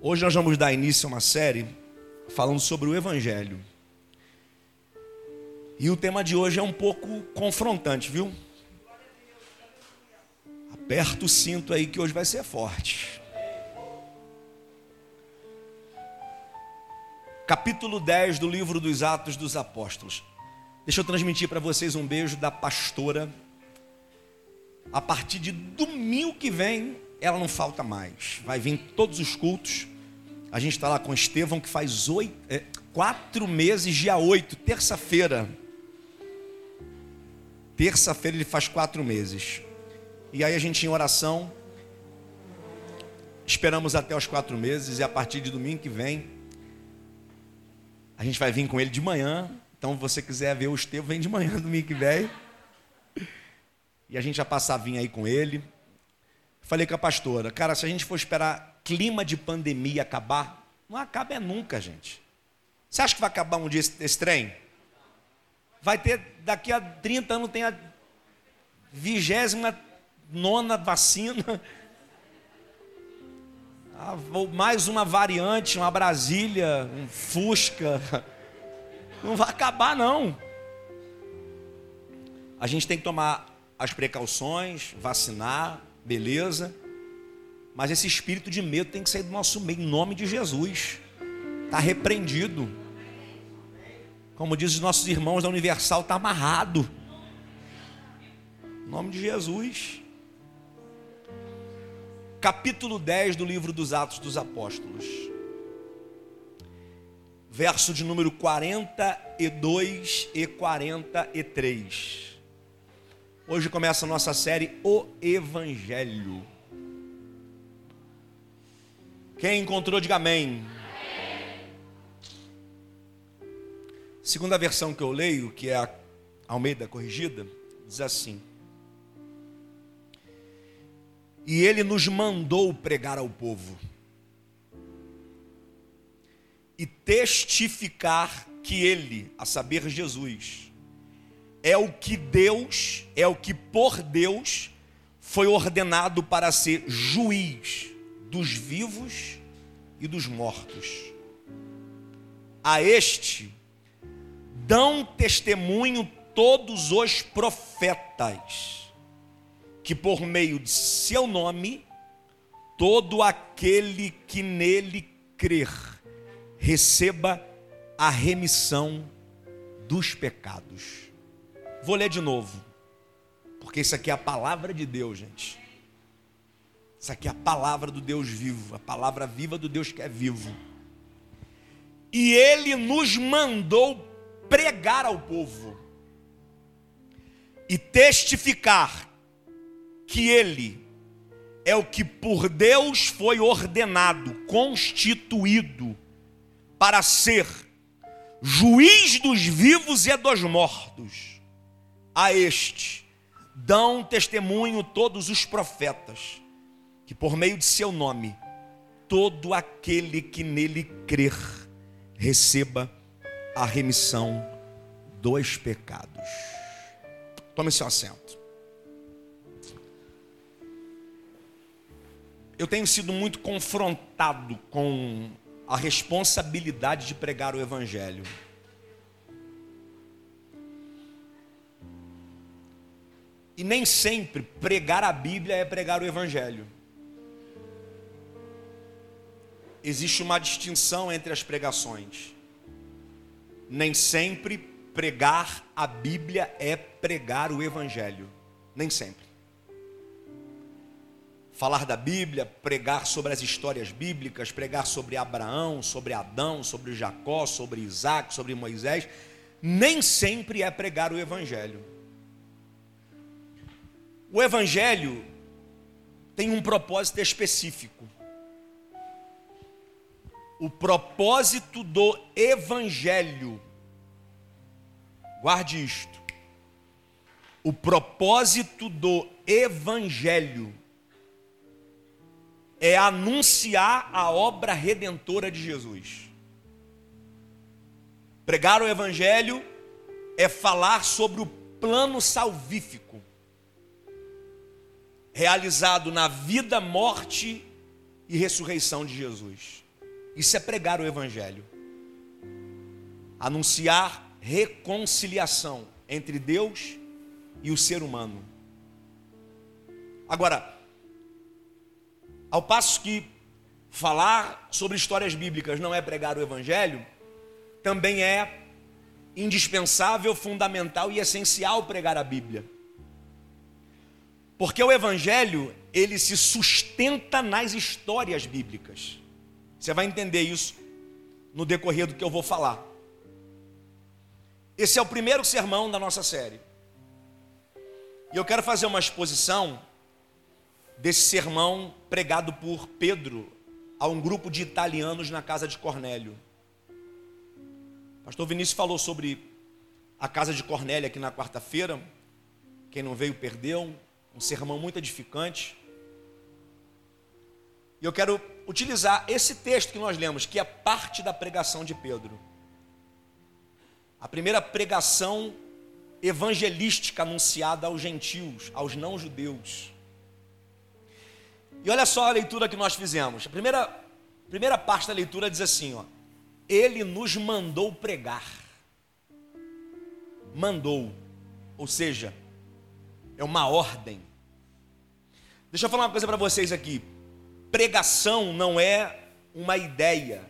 Hoje nós vamos dar início a uma série falando sobre o Evangelho. E o tema de hoje é um pouco confrontante, viu? Aperta o cinto aí que hoje vai ser forte. Capítulo 10 do livro dos Atos dos Apóstolos. Deixa eu transmitir para vocês um beijo da pastora. A partir de domingo que vem, ela não falta mais. Vai vir todos os cultos. A gente está lá com Estevão, que faz oito, é, quatro meses, dia oito, terça-feira. Terça-feira ele faz quatro meses. E aí a gente em oração. Esperamos até os quatro meses. E a partir de domingo que vem, a gente vai vir com ele de manhã. Então, se você quiser ver o Estevão, vem de manhã domingo que vem. E a gente já passa a vir aí com ele. Falei com a pastora, cara, se a gente for esperar clima de pandemia acabar, não acaba é nunca, gente. Você acha que vai acabar um dia esse, esse trem? Vai ter, daqui a 30 anos tem a vigésima nona vacina. Ah, mais uma variante, uma Brasília, um Fusca. Não vai acabar, não. A gente tem que tomar as precauções, vacinar, beleza. Mas esse espírito de medo tem que sair do nosso meio, em nome de Jesus. Está repreendido. Como diz os nossos irmãos da Universal, está amarrado. Em nome de Jesus. Capítulo 10 do livro dos Atos dos Apóstolos. Verso de número 42 e 43. Hoje começa a nossa série O Evangelho. Quem encontrou, diga amém. Segunda versão que eu leio, que é a Almeida Corrigida, diz assim: E ele nos mandou pregar ao povo e testificar que ele, a saber Jesus, é o que Deus, é o que por Deus foi ordenado para ser juiz dos vivos e dos mortos. A este dão testemunho todos os profetas, que por meio de seu nome, todo aquele que nele crer, receba a remissão dos pecados. Vou ler de novo, porque isso aqui é a palavra de Deus, gente. Isso aqui é a palavra do Deus vivo, a palavra viva do Deus que é vivo. E ele nos mandou pregar ao povo e testificar que ele é o que por Deus foi ordenado, constituído para ser juiz dos vivos e dos mortos. A este dão testemunho todos os profetas, que por meio de seu nome, todo aquele que nele crer receba a remissão dos pecados. Tome seu assento. Eu tenho sido muito confrontado com a responsabilidade de pregar o Evangelho. E nem sempre pregar a Bíblia é pregar o Evangelho. Existe uma distinção entre as pregações nem sempre pregar a Bíblia é pregar o Evangelho. Nem sempre. Falar da Bíblia, pregar sobre as histórias bíblicas, pregar sobre Abraão, sobre Adão, sobre Jacó, sobre Isaac, sobre Moisés, nem sempre é pregar o Evangelho. O Evangelho tem um propósito específico. O propósito do Evangelho, guarde isto. O propósito do Evangelho é anunciar a obra redentora de Jesus. Pregar o Evangelho é falar sobre o plano salvífico realizado na vida, morte e ressurreição de Jesus. Isso é pregar o Evangelho. Anunciar reconciliação entre Deus e o ser humano. Agora, ao passo que falar sobre histórias bíblicas não é pregar o Evangelho, também é indispensável, fundamental e essencial pregar a Bíblia. Porque o Evangelho, ele se sustenta nas histórias bíblicas. Você vai entender isso no decorrer do que eu vou falar. Esse é o primeiro sermão da nossa série. E eu quero fazer uma exposição desse sermão pregado por Pedro a um grupo de italianos na casa de Cornélio. Pastor Vinícius falou sobre a casa de Cornélio aqui na quarta-feira. Quem não veio perdeu. Um sermão muito edificante. E eu quero utilizar esse texto que nós lemos, que é parte da pregação de Pedro. A primeira pregação evangelística anunciada aos gentios, aos não-judeus. E olha só a leitura que nós fizemos. A primeira, primeira parte da leitura diz assim: ó, Ele nos mandou pregar. Mandou, ou seja, é uma ordem. Deixa eu falar uma coisa para vocês aqui. Pregação não é uma ideia,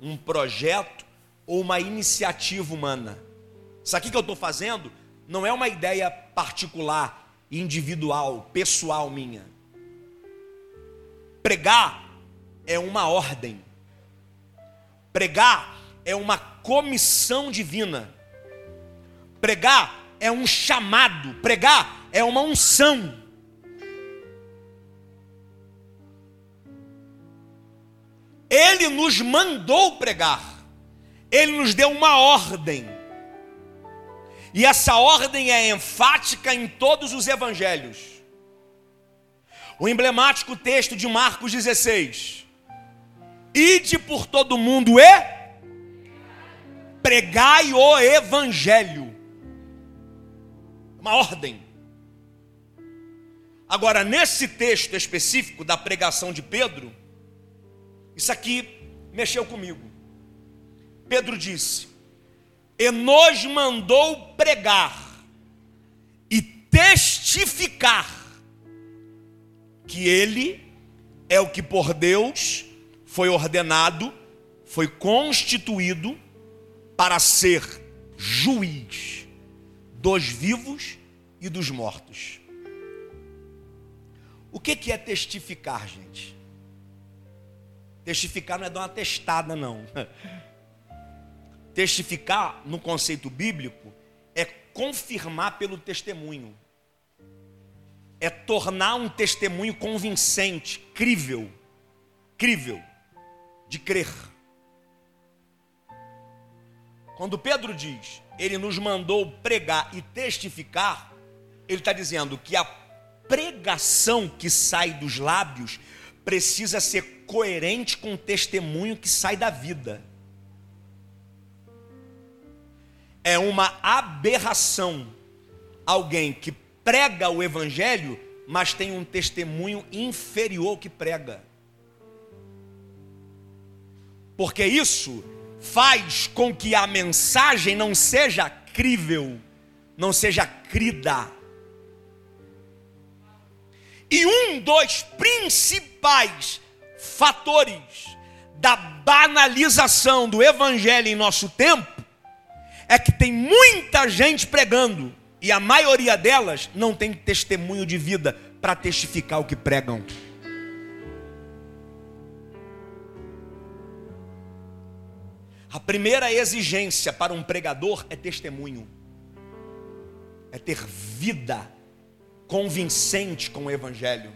um projeto ou uma iniciativa humana. Isso aqui que eu estou fazendo não é uma ideia particular, individual, pessoal minha. Pregar é uma ordem. Pregar é uma comissão divina. Pregar é um chamado. Pregar é uma unção. Ele nos mandou pregar. Ele nos deu uma ordem. E essa ordem é enfática em todos os evangelhos. O emblemático texto de Marcos 16: Ide por todo mundo e pregai o evangelho. Uma ordem. Agora, nesse texto específico da pregação de Pedro, isso aqui mexeu comigo. Pedro disse: E nos mandou pregar e testificar que Ele é o que por Deus foi ordenado, foi constituído para ser juiz dos vivos e dos mortos. O que é testificar, gente? Testificar não é dar uma testada, não. Testificar, no conceito bíblico, é confirmar pelo testemunho. É tornar um testemunho convincente, crível, crível, de crer. Quando Pedro diz, ele nos mandou pregar e testificar, ele está dizendo que a pregação que sai dos lábios precisa ser coerente com o testemunho que sai da vida. é uma aberração alguém que prega o evangelho, mas tem um testemunho inferior que prega. Porque isso faz com que a mensagem não seja crível, não seja crida. E um dos principais fatores da banalização do evangelho em nosso tempo é que tem muita gente pregando e a maioria delas não tem testemunho de vida para testificar o que pregam. A primeira exigência para um pregador é testemunho, é ter vida convincente com o Evangelho,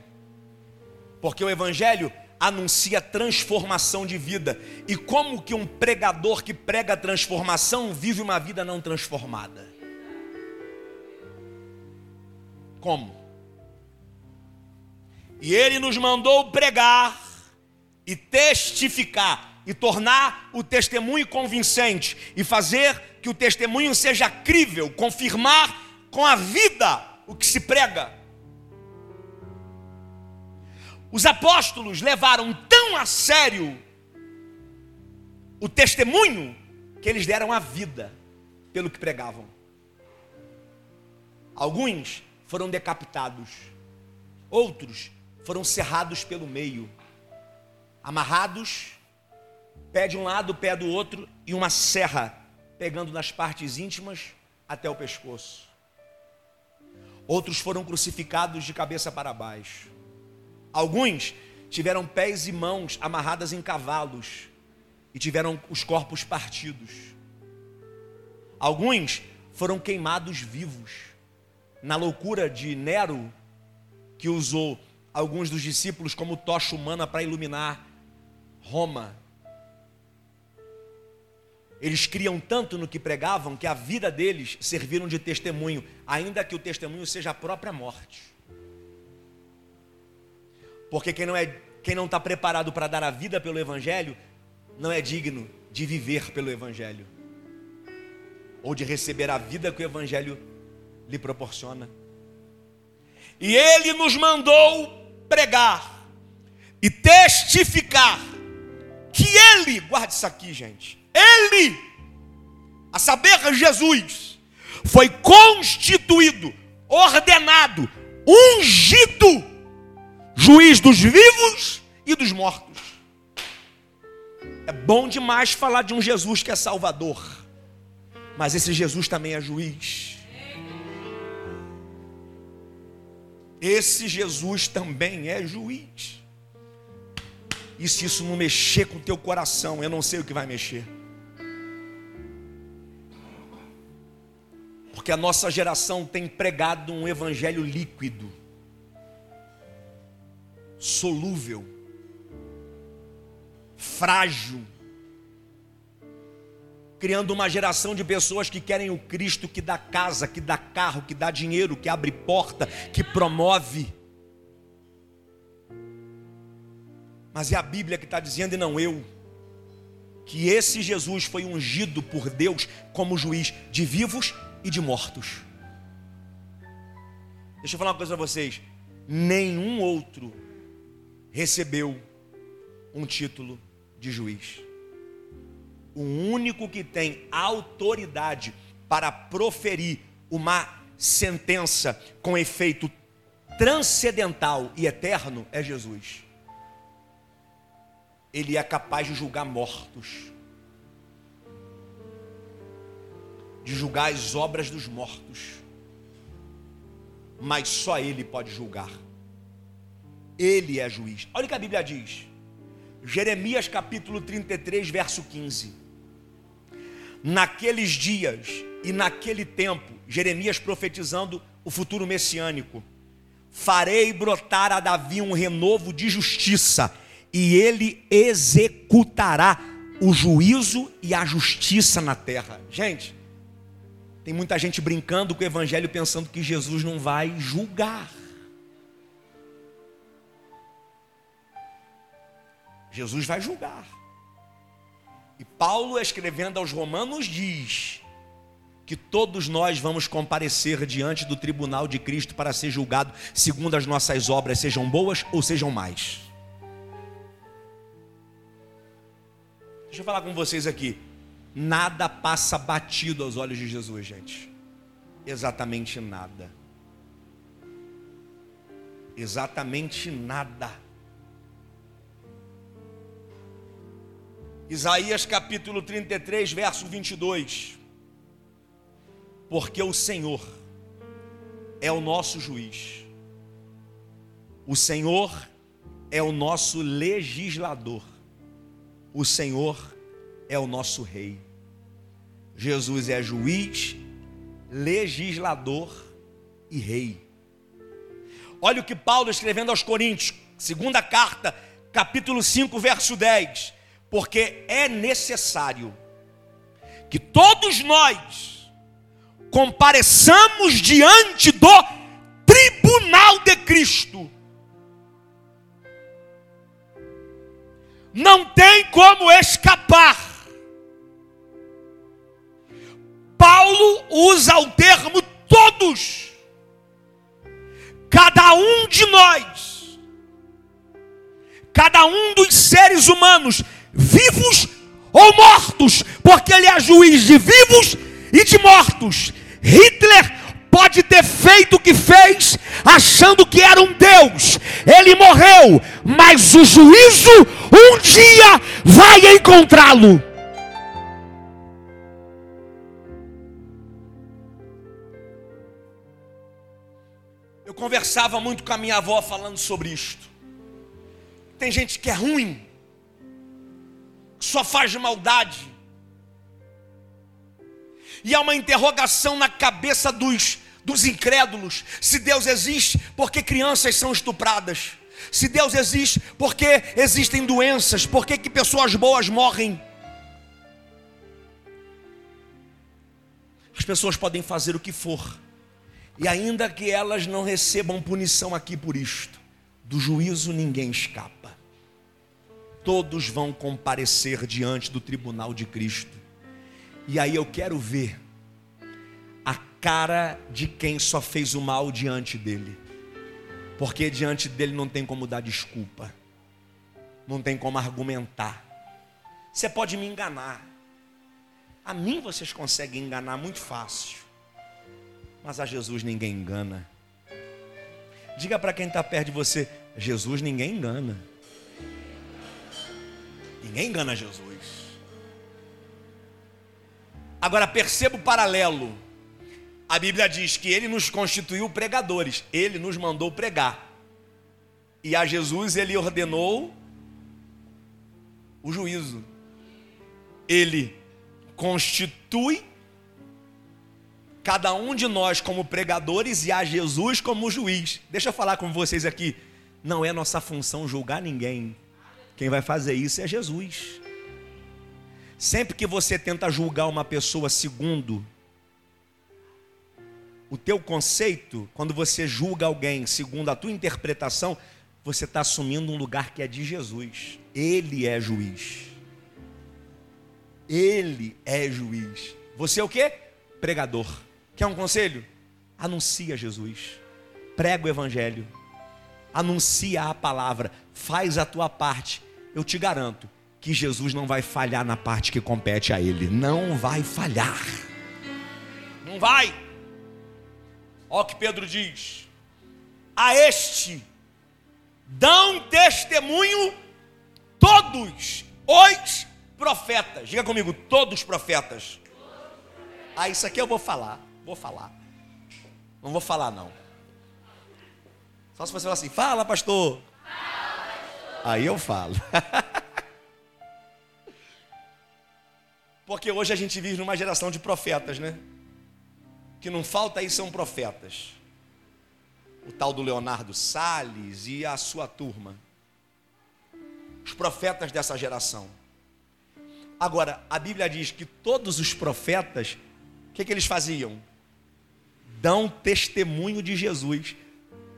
porque o Evangelho anuncia transformação de vida. E como que um pregador que prega transformação vive uma vida não transformada? Como? E ele nos mandou pregar e testificar e tornar o testemunho convincente e fazer que o testemunho seja crível, confirmar com a vida o que se prega. Os apóstolos levaram tão a sério o testemunho que eles deram a vida pelo que pregavam. Alguns foram decapitados, outros foram cerrados pelo meio, amarrados, pé de um lado, pé do outro, e uma serra pegando nas partes íntimas até o pescoço. Outros foram crucificados de cabeça para baixo. Alguns tiveram pés e mãos amarradas em cavalos e tiveram os corpos partidos. Alguns foram queimados vivos. Na loucura de Nero, que usou alguns dos discípulos como tocha humana para iluminar Roma. Eles criam tanto no que pregavam que a vida deles serviram de testemunho, ainda que o testemunho seja a própria morte. Porque quem não é, quem não está preparado para dar a vida pelo Evangelho, não é digno de viver pelo Evangelho, ou de receber a vida que o Evangelho lhe proporciona. E Ele nos mandou pregar e testificar que Ele, guarde isso aqui, gente, Ele, a saber, Jesus, foi constituído, ordenado, ungido, juiz dos vivos e dos mortos. É bom demais falar de um Jesus que é Salvador, mas esse Jesus também é juiz. Esse Jesus também é juiz. E se isso não mexer com o teu coração, eu não sei o que vai mexer. Porque a nossa geração tem pregado um evangelho líquido, solúvel, frágil, criando uma geração de pessoas que querem o Cristo que dá casa, que dá carro, que dá dinheiro, que abre porta, que promove. Mas é a Bíblia que está dizendo, e não eu, que esse Jesus foi ungido por Deus como juiz de vivos e de mortos. Deixa eu falar uma coisa para vocês: nenhum outro recebeu um título de juiz. O único que tem autoridade para proferir uma sentença com efeito transcendental e eterno é Jesus ele é capaz de julgar mortos, de julgar as obras dos mortos, mas só ele pode julgar. Ele é juiz. Olha o que a Bíblia diz. Jeremias capítulo 33, verso 15. Naqueles dias e naquele tempo, Jeremias profetizando o futuro messiânico, farei brotar a Davi um renovo de justiça e ele executará o juízo e a justiça na terra. Gente, tem muita gente brincando com o evangelho pensando que Jesus não vai julgar. Jesus vai julgar. E Paulo, escrevendo aos Romanos, diz que todos nós vamos comparecer diante do tribunal de Cristo para ser julgado segundo as nossas obras, sejam boas ou sejam mais. Deixa eu falar com vocês aqui. Nada passa batido aos olhos de Jesus, gente. Exatamente nada. Exatamente nada. Isaías capítulo 33, verso 22. Porque o Senhor é o nosso juiz, o Senhor é o nosso legislador o Senhor é o nosso rei. Jesus é juiz, legislador e rei. Olha o que Paulo escrevendo aos Coríntios, segunda carta, capítulo 5, verso 10. Porque é necessário que todos nós compareçamos diante do tribunal de Cristo não tem como escapar. Paulo usa o termo todos, cada um de nós, cada um dos seres humanos, vivos ou mortos, porque ele é juiz de vivos e de mortos. Hitler pode ter feito o que fez, achando que era um Deus. Ele morreu, mas o juízo um dia vai encontrá-lo. Eu conversava muito com a minha avó falando sobre isto. Tem gente que é ruim, só faz maldade. E há uma interrogação na cabeça dos, dos incrédulos: se Deus existe, por que crianças são estupradas? Se Deus existe, por que existem doenças? Por que pessoas boas morrem? As pessoas podem fazer o que for, e ainda que elas não recebam punição aqui por isto, do juízo ninguém escapa. Todos vão comparecer diante do tribunal de Cristo. E aí eu quero ver a cara de quem só fez o mal diante dele. Porque diante dele não tem como dar desculpa. Não tem como argumentar. Você pode me enganar. A mim vocês conseguem enganar muito fácil. Mas a Jesus ninguém engana. Diga para quem está perto de você: Jesus ninguém engana. Ninguém engana Jesus. Agora perceba o paralelo. A Bíblia diz que ele nos constituiu pregadores, ele nos mandou pregar. E a Jesus ele ordenou o juízo. Ele constitui cada um de nós como pregadores e a Jesus como juiz. Deixa eu falar com vocês aqui. Não é nossa função julgar ninguém. Quem vai fazer isso é Jesus. Sempre que você tenta julgar uma pessoa segundo o teu conceito, quando você julga alguém segundo a tua interpretação, você está assumindo um lugar que é de Jesus. Ele é juiz. Ele é juiz. Você é o que? Pregador. Quer um conselho? Anuncia Jesus. Prega o evangelho. Anuncia a palavra. Faz a tua parte. Eu te garanto, que Jesus não vai falhar na parte que compete a Ele. Não vai falhar. Não vai. Olha o que Pedro diz: A este dão testemunho todos os profetas. Diga comigo, todos os profetas. Ah, isso aqui eu vou falar. Vou falar. Não vou falar, não. Só se você falar assim, fala, pastor. Aí eu falo. Porque hoje a gente vive numa geração de profetas, né? Que não falta aí são profetas. O tal do Leonardo Salles e a sua turma. Os profetas dessa geração. Agora, a Bíblia diz que todos os profetas, o que, que eles faziam? Dão testemunho de Jesus.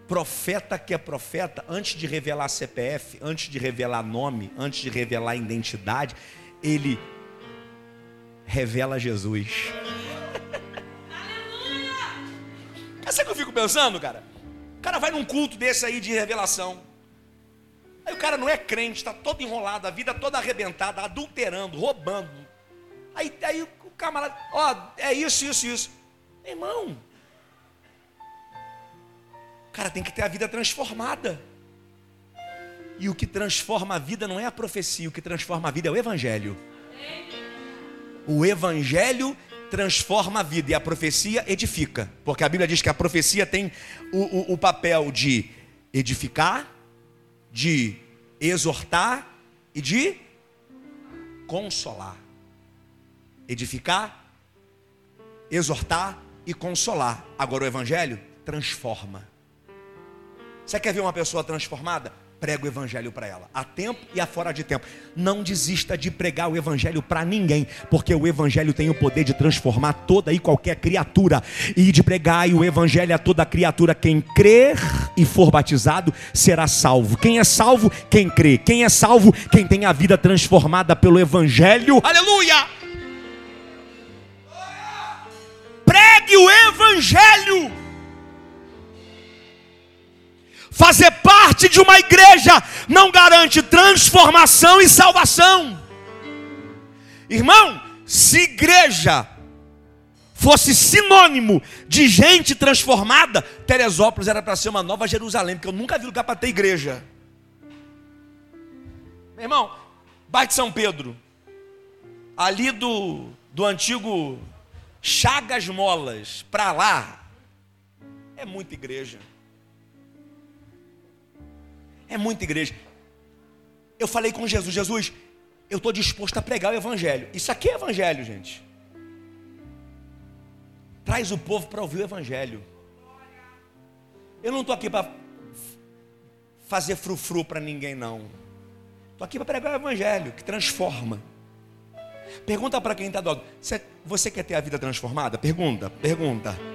Profeta que é profeta, antes de revelar CPF, antes de revelar nome, antes de revelar identidade, ele revela Jesus. Sabe o que eu fico pensando, cara? O cara vai num culto desse aí de revelação. Aí o cara não é crente, está todo enrolado, a vida toda arrebentada, adulterando, roubando. Aí, aí o camarada, ó, é isso, isso, isso. Irmão, cara tem que ter a vida transformada. E o que transforma a vida não é a profecia, o que transforma a vida é o Evangelho. O evangelho transforma a vida e a profecia edifica. Porque a Bíblia diz que a profecia tem o, o, o papel de edificar, de exortar e de consolar. Edificar, exortar e consolar. Agora o evangelho transforma. Você quer ver uma pessoa transformada? prega o evangelho para ela, a tempo e a fora de tempo. Não desista de pregar o evangelho para ninguém, porque o evangelho tem o poder de transformar toda e qualquer criatura e de pregar o evangelho a toda criatura. Quem crer e for batizado será salvo. Quem é salvo? Quem crê. Quem é salvo? Quem tem a vida transformada pelo evangelho. Aleluia! Pregue o evangelho Fazer parte de uma igreja não garante transformação e salvação. Irmão, se igreja fosse sinônimo de gente transformada, Teresópolis era para ser uma nova Jerusalém, porque eu nunca vi lugar para ter igreja. Meu irmão, bairro de São Pedro, ali do, do antigo Chagas Molas, para lá, é muita igreja. É muita igreja. Eu falei com Jesus, Jesus, eu estou disposto a pregar o Evangelho. Isso aqui é Evangelho, gente. Traz o povo para ouvir o Evangelho. Eu não estou aqui para fazer frufru para ninguém, não. Estou aqui para pregar o Evangelho, que transforma. Pergunta para quem está do lado: você quer ter a vida transformada? Pergunta, pergunta.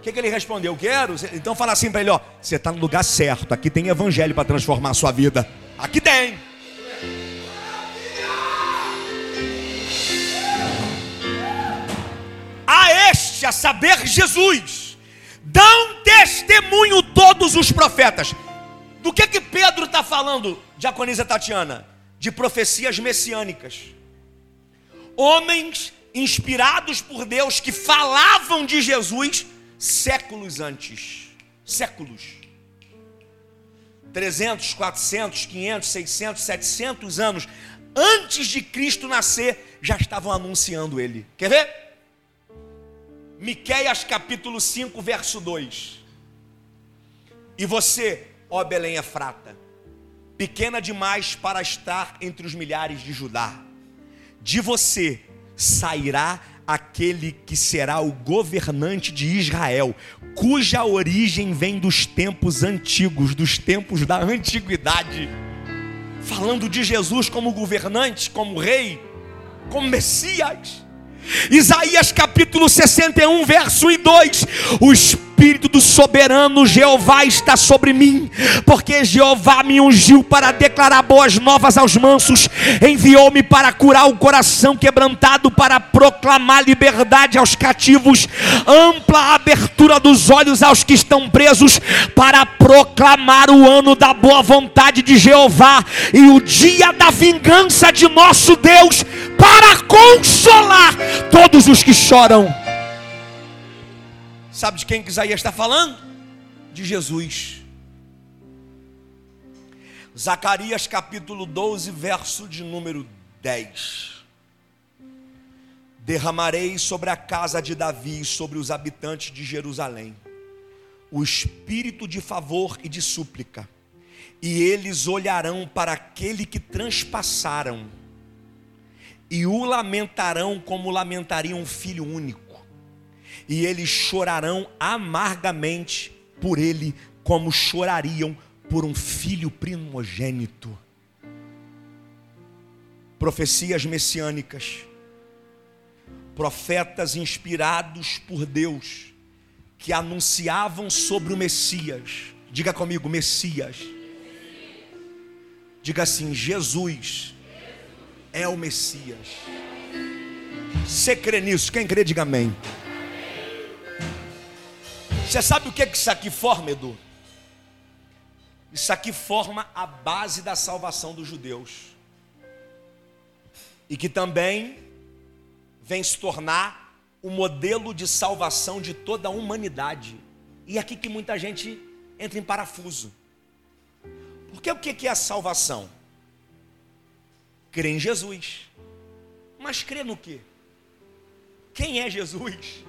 O que, que, ele respondeu? Quero. Então fala assim para ele: ó, você está no lugar certo. Aqui tem Evangelho para transformar a sua vida. Aqui tem. A este, a saber, Jesus, dão testemunho todos os profetas. Do que que Pedro está falando, diaconisa Tatiana? De profecias messiânicas. Homens inspirados por Deus que falavam de Jesus séculos antes. Séculos. 300, 400, 500, 600, 700 anos antes de Cristo nascer, já estavam anunciando ele. Quer ver? Miqueias capítulo 5, verso 2. E você, ó Belém Efrata, pequena demais para estar entre os milhares de Judá, de você sairá aquele que será o governante de Israel, cuja origem vem dos tempos antigos, dos tempos da antiguidade. Falando de Jesus como governante, como rei, como Messias. Isaías capítulo 61, verso 1 e 2: O Espírito do soberano Jeová está sobre mim, porque Jeová me ungiu para declarar boas novas aos mansos, enviou-me para curar o coração quebrantado, para proclamar liberdade aos cativos, ampla abertura dos olhos aos que estão presos, para proclamar o ano da boa vontade de Jeová e o dia da vingança de nosso Deus para consolar todos os que choram. Sabe de quem que Isaías está falando? De Jesus. Zacarias capítulo 12, verso de número 10. Derramarei sobre a casa de Davi e sobre os habitantes de Jerusalém o espírito de favor e de súplica, e eles olharão para aquele que transpassaram e o lamentarão como lamentaria um filho único, e eles chorarão amargamente por ele, como chorariam por um filho primogênito. Profecias messiânicas, profetas inspirados por Deus, que anunciavam sobre o Messias. Diga comigo, Messias. Diga assim: Jesus é o Messias. Você crê nisso? Quem crê, diga amém. Você sabe o que, é que isso aqui forma, Edu? Isso aqui forma a base da salvação dos judeus. E que também vem se tornar o modelo de salvação de toda a humanidade. E é aqui que muita gente entra em parafuso. Porque o que é a salvação? Crê em Jesus. Mas crê no quê? Quem é Jesus?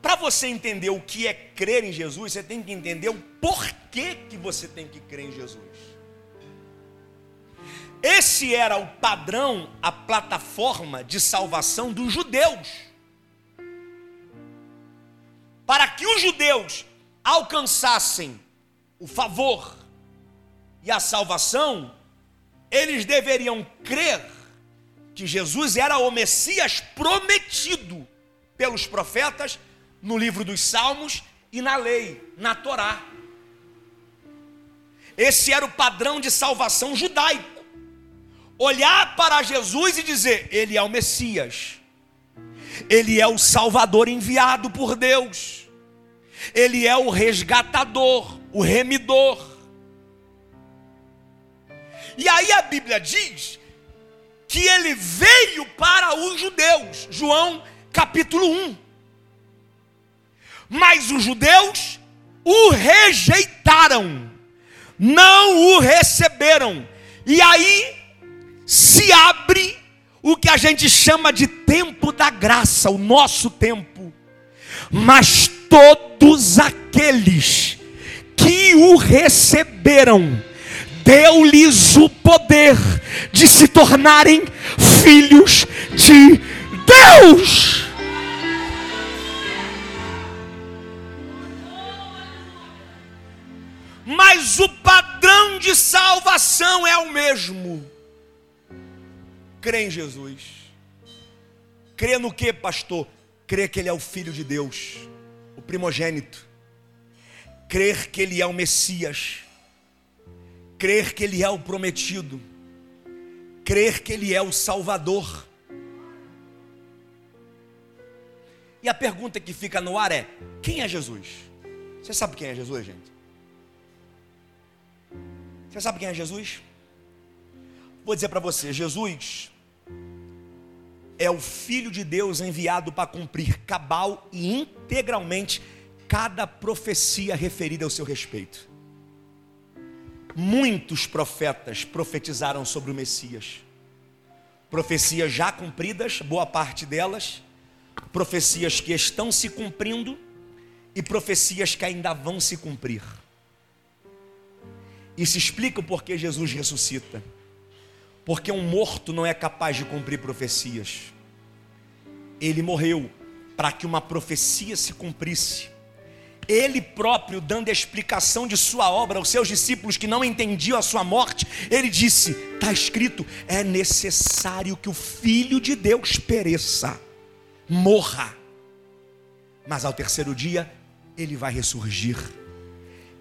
Para você entender o que é crer em Jesus, você tem que entender o porquê que você tem que crer em Jesus. Esse era o padrão, a plataforma de salvação dos judeus. Para que os judeus alcançassem o favor e a salvação, eles deveriam crer que Jesus era o Messias prometido pelos profetas no livro dos Salmos e na lei, na Torá. Esse era o padrão de salvação judaico. Olhar para Jesus e dizer: Ele é o Messias, Ele é o Salvador enviado por Deus, Ele é o resgatador, o remidor. E aí a Bíblia diz que ele veio para os judeus. João capítulo 1. Mas os judeus o rejeitaram, não o receberam. E aí se abre o que a gente chama de tempo da graça, o nosso tempo. Mas todos aqueles que o receberam, deu-lhes o poder de se tornarem filhos de Deus. Mas o padrão de salvação é o mesmo. Crê em Jesus. Crê no que, pastor? Crê que Ele é o Filho de Deus, o primogênito. Crer que Ele é o Messias. Crer que Ele é o prometido. Crer que Ele é o Salvador. E a pergunta que fica no ar é: quem é Jesus? Você sabe quem é Jesus, gente? Você sabe quem é Jesus? Vou dizer para você: Jesus é o Filho de Deus enviado para cumprir cabal e integralmente cada profecia referida ao seu respeito. Muitos profetas profetizaram sobre o Messias. Profecias já cumpridas, boa parte delas, profecias que estão se cumprindo e profecias que ainda vão se cumprir. E se explica o porquê Jesus ressuscita. Porque um morto não é capaz de cumprir profecias. Ele morreu para que uma profecia se cumprisse. Ele próprio, dando a explicação de sua obra aos seus discípulos que não entendiam a sua morte, ele disse: está escrito, é necessário que o Filho de Deus pereça, morra, mas ao terceiro dia ele vai ressurgir.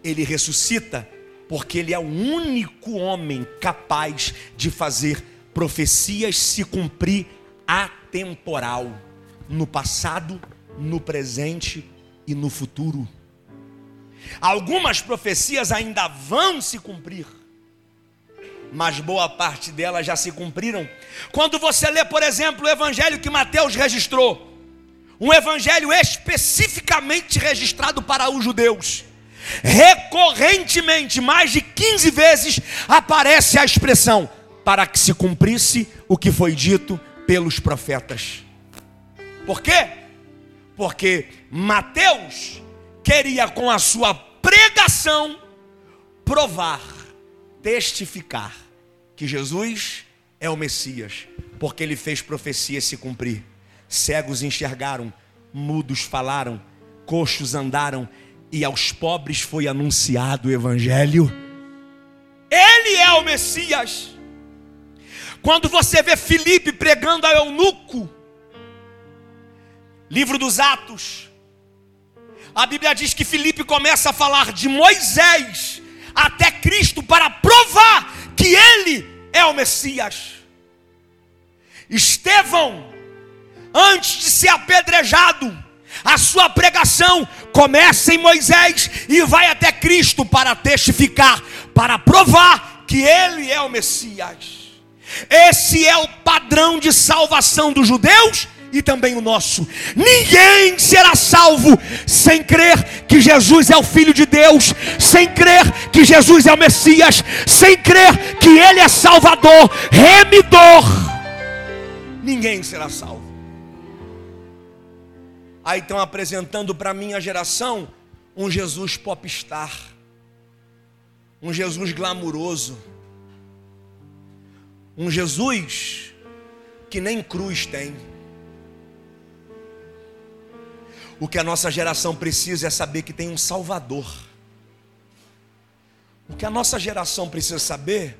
Ele ressuscita porque ele é o único homem capaz de fazer profecias se cumprir atemporal, no passado, no presente e no futuro. Algumas profecias ainda vão se cumprir, mas boa parte delas já se cumpriram. Quando você lê, por exemplo, o evangelho que Mateus registrou, um evangelho especificamente registrado para os judeus, recorrentemente, mais de 15 vezes, aparece a expressão para que se cumprisse o que foi dito pelos profetas. Por quê? Porque Mateus queria com a sua pregação provar, testificar que Jesus é o Messias, porque ele fez profecias se cumprir. Cegos enxergaram, mudos falaram, coxos andaram, e aos pobres foi anunciado o Evangelho. Ele é o Messias. Quando você vê Filipe pregando a eunuco, livro dos Atos, a Bíblia diz que Filipe começa a falar de Moisés até Cristo para provar que ele é o Messias. Estevão, antes de ser apedrejado, a sua pregação começa em Moisés e vai até Cristo para testificar, para provar que ele é o Messias. Esse é o padrão de salvação dos judeus e também o nosso. Ninguém será salvo sem crer que Jesus é o Filho de Deus, sem crer que Jesus é o Messias, sem crer que Ele é Salvador, remidor. Ninguém será salvo. Aí estão apresentando para minha geração um Jesus popstar, um Jesus glamuroso, um Jesus que nem cruz tem. O que a nossa geração precisa é saber que tem um Salvador. O que a nossa geração precisa saber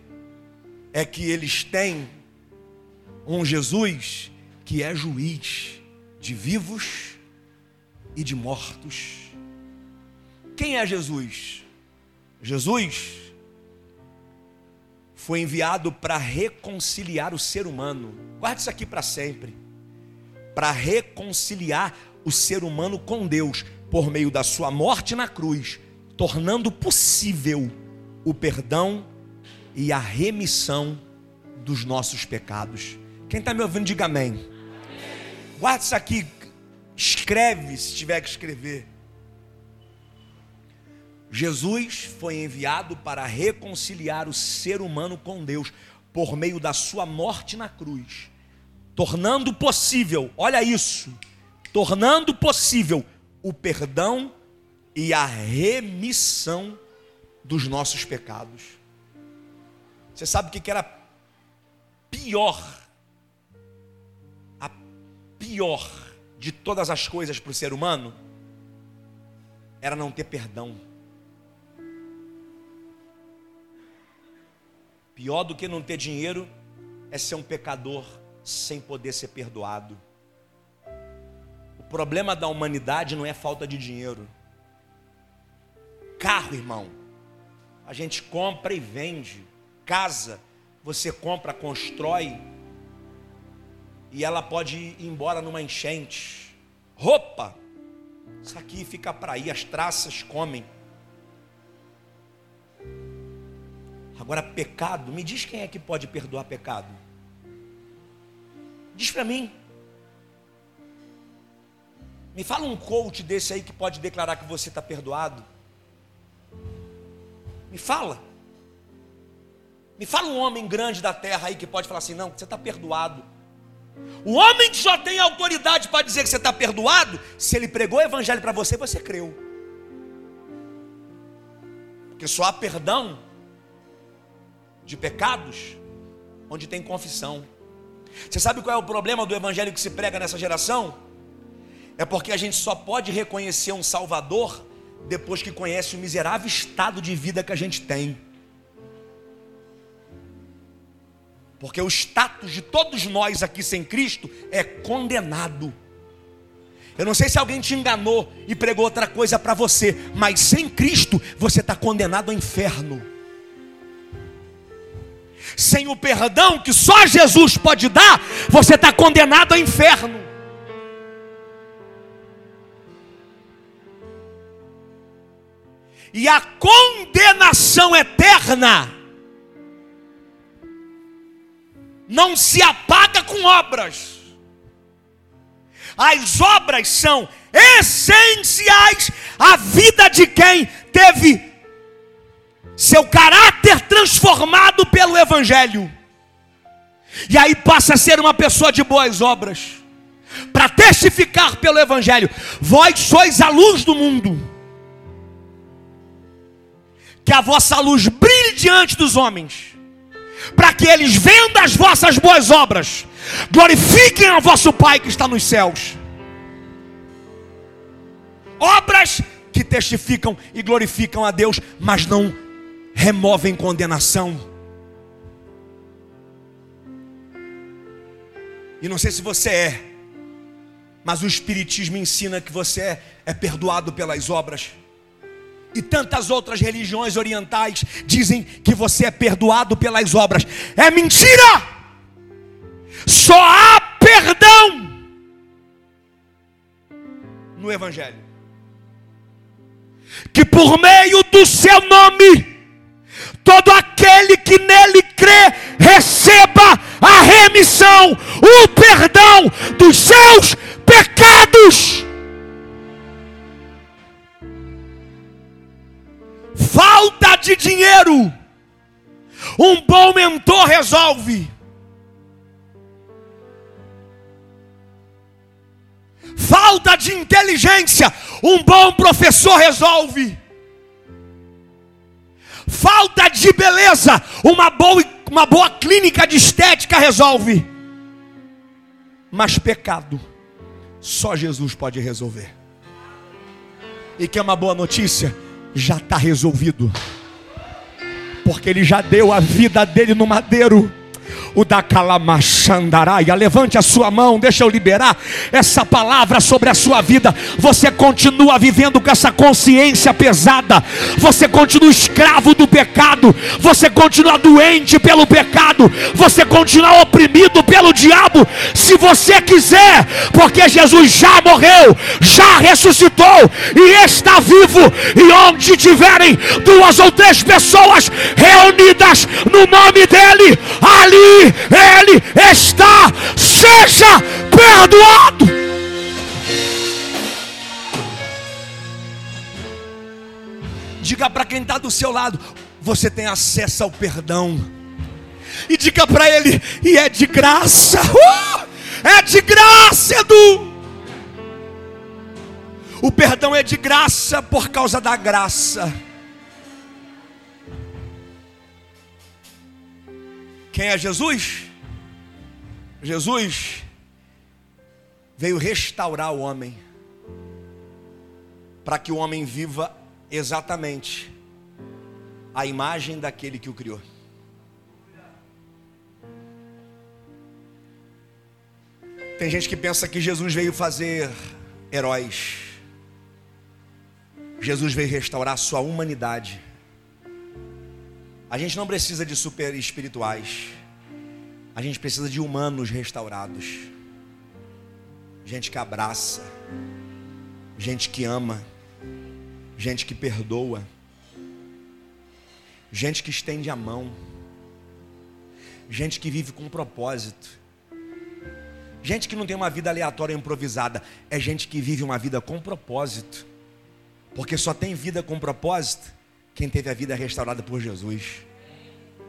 é que eles têm um Jesus que é juiz de vivos e de mortos. Quem é Jesus? Jesus foi enviado para reconciliar o ser humano. Guarde isso aqui para sempre. Para reconciliar o ser humano com Deus por meio da sua morte na cruz, tornando possível o perdão e a remissão dos nossos pecados. Quem está me ouvindo, diga amém. Guarda isso aqui, escreve se tiver que escrever. Jesus foi enviado para reconciliar o ser humano com Deus por meio da sua morte na cruz, tornando possível, olha isso, tornando possível o perdão e a remissão dos nossos pecados. Você sabe o que era pior? A pior de todas as coisas para o ser humano era não ter perdão. Pior do que não ter dinheiro é ser um pecador sem poder ser perdoado. Problema da humanidade não é falta de dinheiro. Carro, irmão, a gente compra e vende. Casa, você compra, constrói e ela pode ir embora numa enchente. Roupa, isso aqui fica para aí, as traças comem. Agora, pecado, me diz quem é que pode perdoar pecado. Diz para mim. Me fala um coach desse aí que pode declarar que você está perdoado. Me fala. Me fala um homem grande da terra aí que pode falar assim: não, você está perdoado. O homem que só tem autoridade para dizer que você está perdoado, se ele pregou o evangelho para você, você creu. Porque só há perdão de pecados onde tem confissão. Você sabe qual é o problema do evangelho que se prega nessa geração? É porque a gente só pode reconhecer um Salvador depois que conhece o miserável estado de vida que a gente tem. Porque o status de todos nós aqui sem Cristo é condenado. Eu não sei se alguém te enganou e pregou outra coisa para você, mas sem Cristo você está condenado ao inferno sem o perdão que só Jesus pode dar, você está condenado ao inferno. E a condenação eterna não se apaga com obras. As obras são essenciais à vida de quem teve seu caráter transformado pelo Evangelho. E aí passa a ser uma pessoa de boas obras, para testificar pelo Evangelho: vós sois a luz do mundo, que a vossa luz brilhe diante dos homens, para que eles vendo as vossas boas obras, glorifiquem a vosso Pai que está nos céus. Obras que testificam e glorificam a Deus, mas não removem condenação. E não sei se você é, mas o Espiritismo ensina que você é, é perdoado pelas obras. E tantas outras religiões orientais dizem que você é perdoado pelas obras. É mentira! Só há perdão no Evangelho. Que por meio do seu nome, todo aquele que nele crê, receba a remissão, o perdão dos seus pecados. De dinheiro, um bom mentor resolve. Falta de inteligência, um bom professor resolve falta de beleza, uma boa, uma boa clínica de estética resolve. Mas pecado, só Jesus pode resolver. E que é uma boa notícia, já está resolvido. Porque ele já deu a vida dele no madeiro o da Calamashandaraia. Levante a sua mão, deixa eu liberar essa palavra sobre a sua vida. Você continua vivendo com essa consciência pesada, você continua escravo do pecado, você continua doente pelo pecado, você continua oprimido pelo diabo. Se você quiser, porque Jesus já morreu, já ressuscitou e está vivo, e onde tiverem duas ou três pessoas reunidas no nome dEle, ali ele está, seja perdoado. Diga para quem está do seu lado: você tem acesso ao perdão. E diga para ele: e é de graça, uh! é de graça, Edu. O perdão é de graça por causa da graça. Quem é Jesus? Jesus veio restaurar o homem, para que o homem viva exatamente a imagem daquele que o criou. Tem gente que pensa que Jesus veio fazer heróis. Jesus veio restaurar a sua humanidade. A gente não precisa de super espirituais. A gente precisa de humanos restaurados. Gente que abraça, gente que ama, gente que perdoa, gente que estende a mão, gente que vive com um propósito. Gente que não tem uma vida aleatória improvisada, é gente que vive uma vida com propósito. Porque só tem vida com propósito quem teve a vida restaurada por Jesus.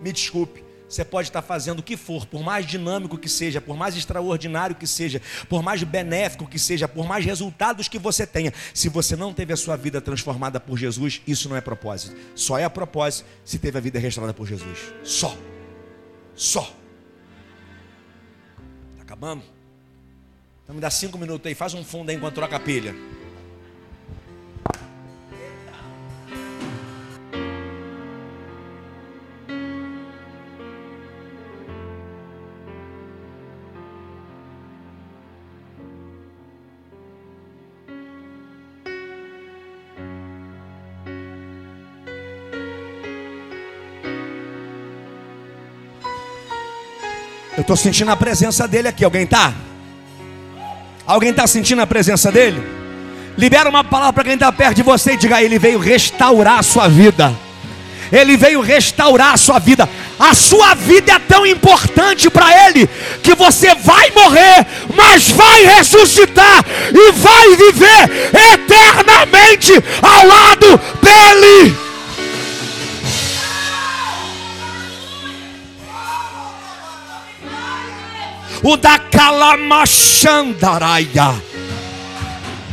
Me desculpe, você pode estar fazendo o que for, por mais dinâmico que seja, por mais extraordinário que seja, por mais benéfico que seja, por mais resultados que você tenha, se você não teve a sua vida transformada por Jesus, isso não é propósito. Só é a propósito se teve a vida restaurada por Jesus. Só. Só. Está acabando? Então me dá cinco minutos aí, faz um fundo aí enquanto troca a pilha. Eu estou sentindo a presença dele aqui. Alguém está? Alguém está sentindo a presença dele? Libera uma palavra para quem está perto de você e diga: Ele veio restaurar a sua vida. Ele veio restaurar a sua vida. A sua vida é tão importante para Ele que você vai morrer, mas vai ressuscitar e vai viver eternamente ao lado dEle. O da Calamachandaraia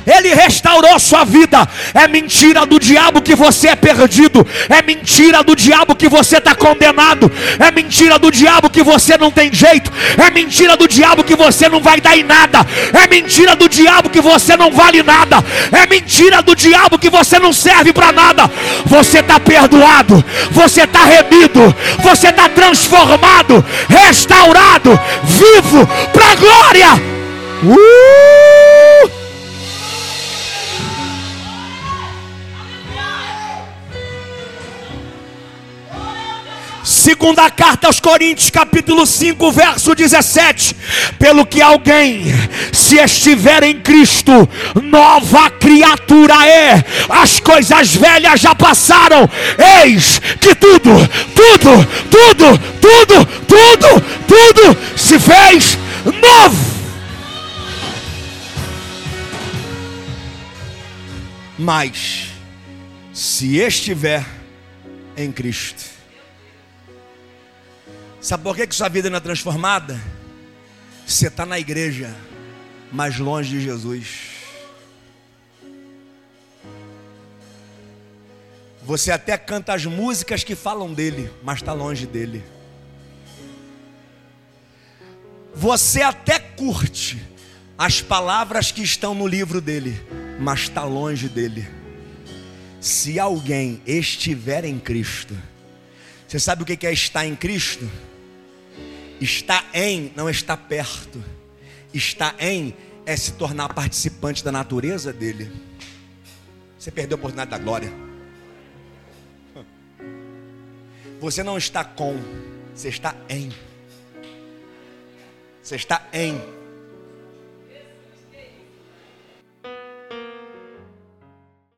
ele restaurou sua vida. É mentira do diabo que você é perdido. É mentira do diabo que você está condenado. É mentira do diabo que você não tem jeito. É mentira do diabo que você não vai dar em nada. É mentira do diabo que você não vale nada. É mentira do diabo que você não serve para nada. Você está perdoado. Você está remido. Você está transformado, restaurado, vivo para glória. Uh! Segunda carta aos Coríntios, capítulo 5, verso 17. Pelo que alguém, se estiver em Cristo, nova criatura é. As coisas velhas já passaram. Eis que tudo, tudo, tudo, tudo, tudo, tudo se fez novo. Mas, se estiver em Cristo, Sabe por que, que sua vida não é transformada? Você está na igreja, mas longe de Jesus. Você até canta as músicas que falam dele, mas está longe dele. Você até curte as palavras que estão no livro dele, mas está longe dele. Se alguém estiver em Cristo, você sabe o que é estar em Cristo? Está em não está perto. Está em é se tornar participante da natureza dele. Você perdeu a oportunidade da glória. Você não está com, você está em. Você está em.